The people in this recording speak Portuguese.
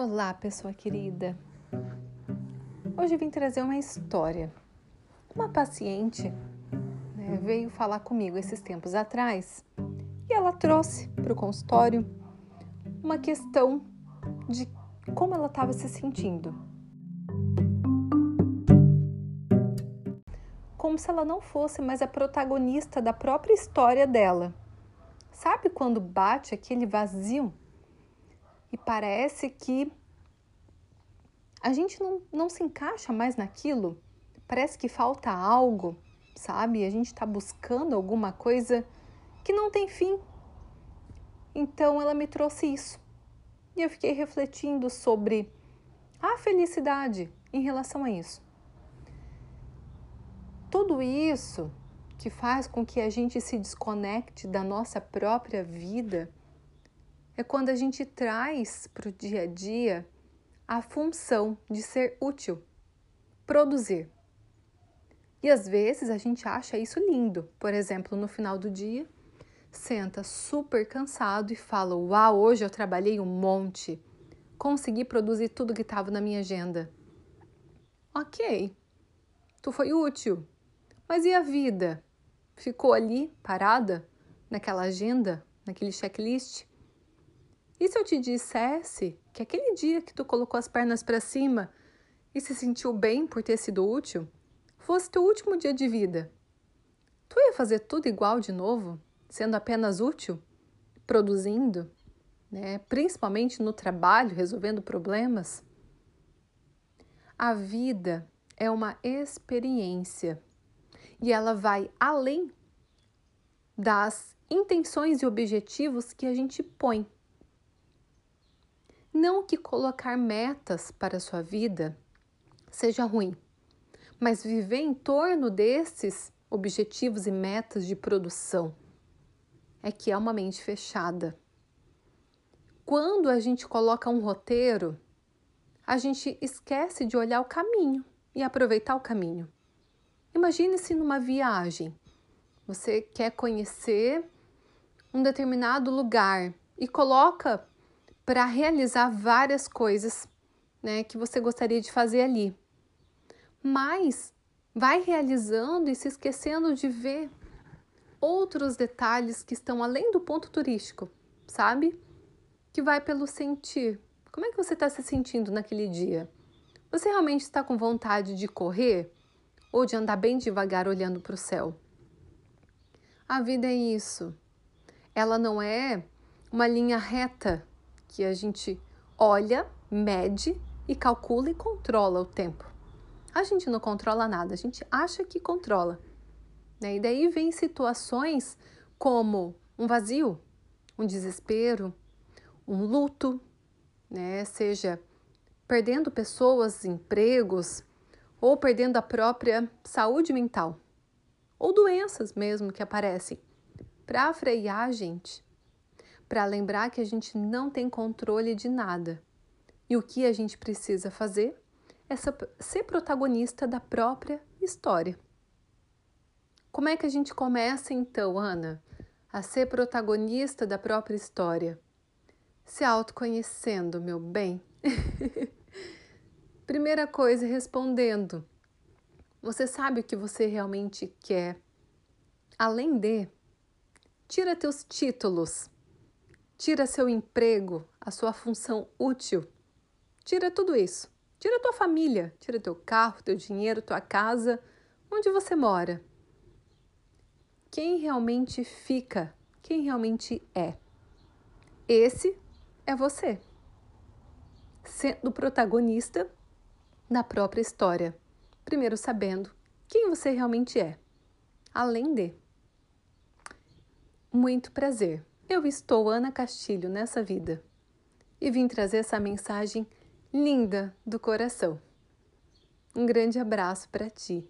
Olá, pessoa querida. Hoje vim trazer uma história. Uma paciente né, veio falar comigo esses tempos atrás e ela trouxe para o consultório uma questão de como ela estava se sentindo. Como se ela não fosse mais a protagonista da própria história dela. Sabe quando bate aquele vazio e parece que a gente não, não se encaixa mais naquilo, parece que falta algo, sabe? A gente está buscando alguma coisa que não tem fim. Então ela me trouxe isso e eu fiquei refletindo sobre a felicidade em relação a isso. Tudo isso que faz com que a gente se desconecte da nossa própria vida é quando a gente traz para o dia a dia a função de ser útil, produzir. E às vezes a gente acha isso lindo. Por exemplo, no final do dia, senta super cansado e fala: Uau, hoje eu trabalhei um monte, consegui produzir tudo que estava na minha agenda. Ok, tu foi útil, mas e a vida? Ficou ali parada naquela agenda, naquele checklist? E se eu te dissesse que aquele dia que tu colocou as pernas para cima e se sentiu bem por ter sido útil, fosse teu último dia de vida? Tu ia fazer tudo igual de novo, sendo apenas útil, produzindo, né? principalmente no trabalho, resolvendo problemas? A vida é uma experiência e ela vai além das intenções e objetivos que a gente põe não que colocar metas para a sua vida seja ruim, mas viver em torno desses objetivos e metas de produção é que é uma mente fechada. Quando a gente coloca um roteiro, a gente esquece de olhar o caminho e aproveitar o caminho. Imagine-se numa viagem. Você quer conhecer um determinado lugar e coloca para realizar várias coisas né, que você gostaria de fazer ali. Mas vai realizando e se esquecendo de ver outros detalhes que estão além do ponto turístico, sabe? Que vai pelo sentir. Como é que você está se sentindo naquele dia? Você realmente está com vontade de correr ou de andar bem devagar olhando para o céu? A vida é isso. Ela não é uma linha reta que a gente olha, mede e calcula e controla o tempo. A gente não controla nada, a gente acha que controla. Né? E daí vem situações como um vazio, um desespero, um luto, né? seja perdendo pessoas, empregos, ou perdendo a própria saúde mental, ou doenças mesmo que aparecem. Para frear a gente, para lembrar que a gente não tem controle de nada. E o que a gente precisa fazer é ser protagonista da própria história. Como é que a gente começa então, Ana, a ser protagonista da própria história? Se autoconhecendo, meu bem. Primeira coisa, respondendo. Você sabe o que você realmente quer? Além de, tira teus títulos Tira seu emprego, a sua função útil. Tira tudo isso. Tira tua família, tira teu carro, teu dinheiro, tua casa, onde você mora. Quem realmente fica, quem realmente é. Esse é você, sendo protagonista da própria história. Primeiro sabendo quem você realmente é, além de. Muito prazer. Eu estou Ana Castilho nessa vida e vim trazer essa mensagem linda do coração. Um grande abraço para ti.